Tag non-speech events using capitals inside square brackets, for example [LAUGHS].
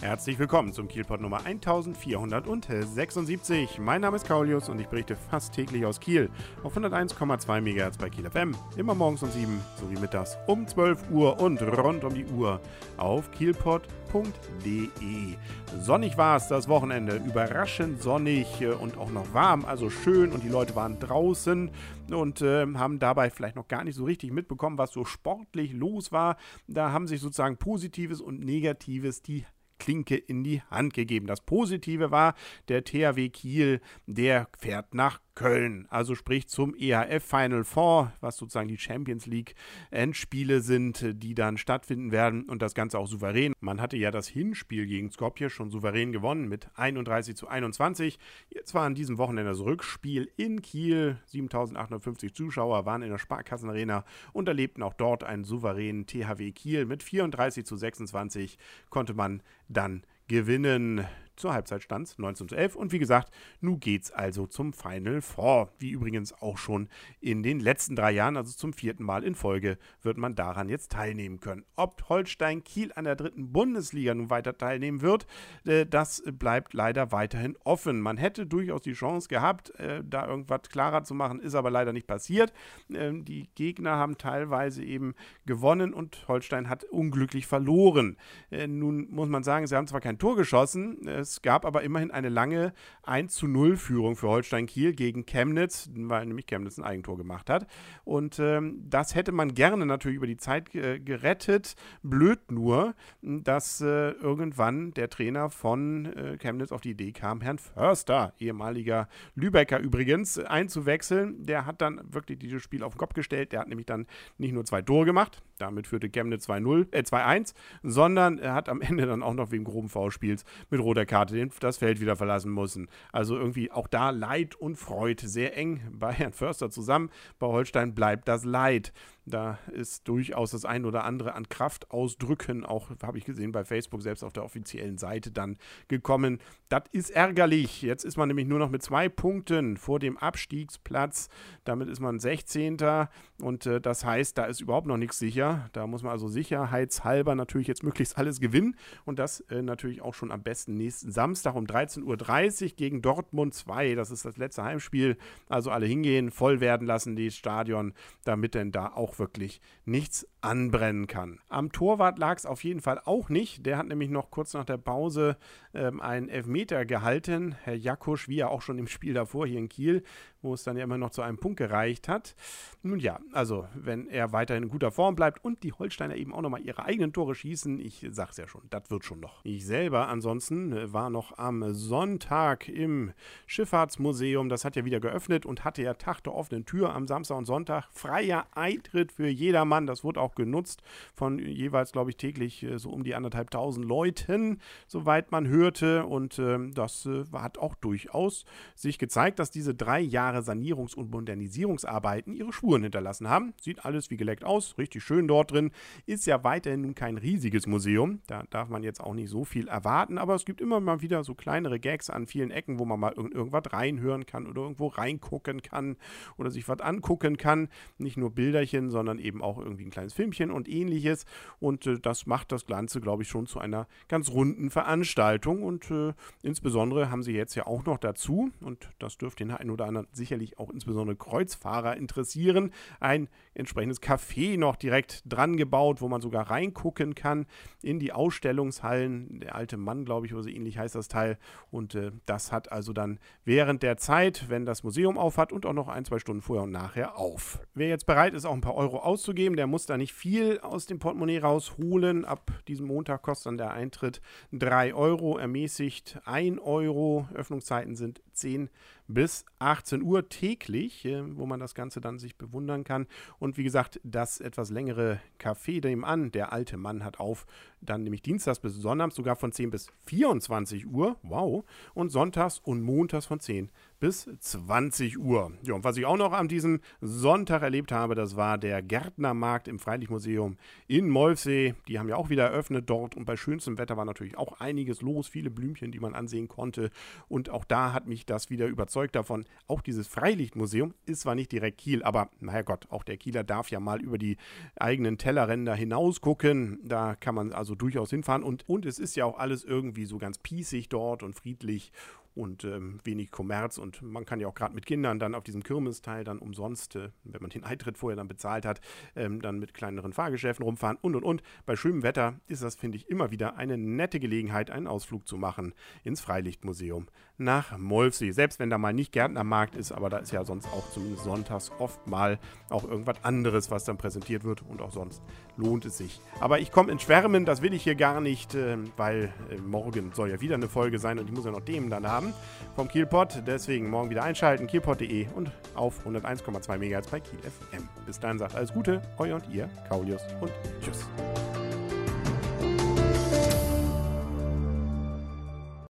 Herzlich willkommen zum Kielpot Nummer 1476. Mein Name ist Kaulius und ich berichte fast täglich aus Kiel auf 101,2 MHz bei Kiel FM. Immer morgens um 7 sowie mittags um 12 Uhr und rund um die Uhr auf kielpot.de. Sonnig war es das Wochenende, überraschend sonnig und auch noch warm, also schön und die Leute waren draußen und äh, haben dabei vielleicht noch gar nicht so richtig mitbekommen, was so sportlich los war. Da haben sich sozusagen Positives und Negatives die Klinke in die Hand gegeben. Das Positive war, der THW Kiel, der fährt nach Köln, also sprich zum EHF Final Four, was sozusagen die Champions League Endspiele sind, die dann stattfinden werden und das Ganze auch souverän. Man hatte ja das Hinspiel gegen Skopje schon souverän gewonnen mit 31 zu 21. Jetzt war an diesem Wochenende das Rückspiel in Kiel. 7850 Zuschauer waren in der Sparkassenarena und erlebten auch dort einen souveränen THW Kiel mit 34 zu 26 konnte man dann gewinnen. Zur Halbzeit stand es 19 zu 11 und wie gesagt, nun geht's also zum Final Four. Wie übrigens auch schon in den letzten drei Jahren, also zum vierten Mal in Folge, wird man daran jetzt teilnehmen können. Ob Holstein Kiel an der dritten Bundesliga nun weiter teilnehmen wird, äh, das bleibt leider weiterhin offen. Man hätte durchaus die Chance gehabt, äh, da irgendwas klarer zu machen, ist aber leider nicht passiert. Ähm, die Gegner haben teilweise eben gewonnen und Holstein hat unglücklich verloren. Äh, nun muss man sagen, sie haben zwar kein Tor geschossen, es es gab aber immerhin eine lange 1 zu 0 Führung für Holstein Kiel gegen Chemnitz, weil nämlich Chemnitz ein Eigentor gemacht hat. Und ähm, das hätte man gerne natürlich über die Zeit äh, gerettet. Blöd nur, dass äh, irgendwann der Trainer von äh, Chemnitz auf die Idee kam, Herrn Förster, ehemaliger Lübecker übrigens, einzuwechseln. Der hat dann wirklich dieses Spiel auf den Kopf gestellt. Der hat nämlich dann nicht nur zwei Tore gemacht, damit führte Chemnitz 2-0, äh 2-1, sondern er hat am [LAUGHS] Ende dann auch noch wegen groben V-Spiels mit roter Karte das Feld wieder verlassen müssen. Also irgendwie auch da Leid und Freude sehr eng bei Herrn Förster zusammen. Bei Holstein bleibt das Leid. Da ist durchaus das ein oder andere an Kraftausdrücken, auch habe ich gesehen bei Facebook, selbst auf der offiziellen Seite dann gekommen. Das ist ärgerlich. Jetzt ist man nämlich nur noch mit zwei Punkten vor dem Abstiegsplatz. Damit ist man 16. Und äh, das heißt, da ist überhaupt noch nichts sicher. Da muss man also sicherheitshalber natürlich jetzt möglichst alles gewinnen. Und das äh, natürlich auch schon am besten nächsten Samstag um 13.30 Uhr gegen Dortmund 2. Das ist das letzte Heimspiel. Also alle hingehen, voll werden lassen, das Stadion, damit denn da auch wirklich nichts anbrennen kann. Am Torwart lag es auf jeden Fall auch nicht. Der hat nämlich noch kurz nach der Pause ähm, einen Elfmeter gehalten. Herr Jakusch, wie ja auch schon im Spiel davor hier in Kiel, wo es dann ja immer noch zu einem Punkt gereicht hat. Nun ja, also wenn er weiterhin in guter Form bleibt und die Holsteiner eben auch nochmal ihre eigenen Tore schießen, ich sag's ja schon, das wird schon noch. Ich selber ansonsten äh, war noch am Sonntag im Schifffahrtsmuseum. Das hat ja wieder geöffnet und hatte ja Tag der offenen Tür am Samstag und Sonntag. Freier Eintritt für jedermann. Das wurde auch genutzt von jeweils, glaube ich, täglich äh, so um die anderthalbtausend Leuten, soweit man hörte. Und äh, das äh, hat auch durchaus sich gezeigt, dass diese drei Jahre Sanierungs- und Modernisierungsarbeiten ihre Spuren hinterlassen haben. Sieht alles wie geleckt aus, richtig schön dort drin. Ist ja weiterhin nun kein riesiges Museum. Da darf man jetzt auch nicht so viel erwarten, aber es gibt immer mal wieder so kleinere Gags an vielen Ecken, wo man mal irgend irgendwas reinhören kann oder irgendwo reingucken kann oder sich was angucken kann. Nicht nur Bilderchen, sondern eben auch irgendwie ein kleines Filmchen und ähnliches. Und äh, das macht das Ganze, glaube ich, schon zu einer ganz runden Veranstaltung. Und äh, insbesondere haben sie jetzt ja auch noch dazu, und das dürfte den einen oder anderen sicherlich auch insbesondere Kreuzfahrer interessieren, ein entsprechendes Café noch direkt dran gebaut, wo man sogar reingucken kann in die Ausstellungshallen. Der alte Mann, glaube ich, oder so ähnlich heißt das Teil. Und äh, das hat also dann während der Zeit, wenn das Museum auf hat und auch noch ein, zwei Stunden vorher und nachher auf. Wer jetzt bereit ist, auch ein paar Euro auszugeben, der muss da nicht viel aus dem Portemonnaie rausholen. Ab diesem Montag kostet dann der Eintritt 3 Euro, ermäßigt 1 Euro. Öffnungszeiten sind 10 bis 18 Uhr täglich, äh, wo man das Ganze dann sich bewundern kann. Und wie gesagt, das etwas längere Café dem an, der alte Mann hat auf, dann nämlich dienstags bis sonnabends sogar von 10 bis 24 Uhr, wow, und sonntags und montags von 10 bis 20 Uhr. Ja, und was ich auch noch an diesem Sonntag erlebt habe, das war der Gärtnermarkt im Freilichtmuseum in Molfsee. Die haben ja auch wieder eröffnet dort und bei schönstem Wetter war natürlich auch einiges los, viele Blümchen, die man ansehen konnte. Und auch da hat mich das wieder überzeugt davon. Auch dieses Freilichtmuseum ist zwar nicht direkt Kiel, aber naja Gott, auch der Kieler darf ja mal über die eigenen Tellerränder hinaus gucken. Da kann man also durchaus hinfahren. Und, und es ist ja auch alles irgendwie so ganz piesig dort und friedlich und ähm, wenig Kommerz und man kann ja auch gerade mit Kindern dann auf diesem Kirmesteil dann umsonst, äh, wenn man den Eintritt vorher dann bezahlt hat, ähm, dann mit kleineren Fahrgeschäften rumfahren und und und. Bei schönem Wetter ist das, finde ich, immer wieder eine nette Gelegenheit, einen Ausflug zu machen ins Freilichtmuseum nach Molfsee. Selbst wenn da mal nicht Gärtnermarkt ist, aber da ist ja sonst auch zumindest sonntags oft mal auch irgendwas anderes, was dann präsentiert wird und auch sonst lohnt es sich. Aber ich komme ins Schwärmen, das will ich hier gar nicht, äh, weil äh, morgen soll ja wieder eine Folge sein und ich muss ja noch Themen dann haben vom Kielpot. Deswegen morgen wieder einschalten, kielpot.de und auf 101,2 MHz bei Kiel FM. Bis dann sagt alles Gute, euer und ihr, Kaulius und tschüss.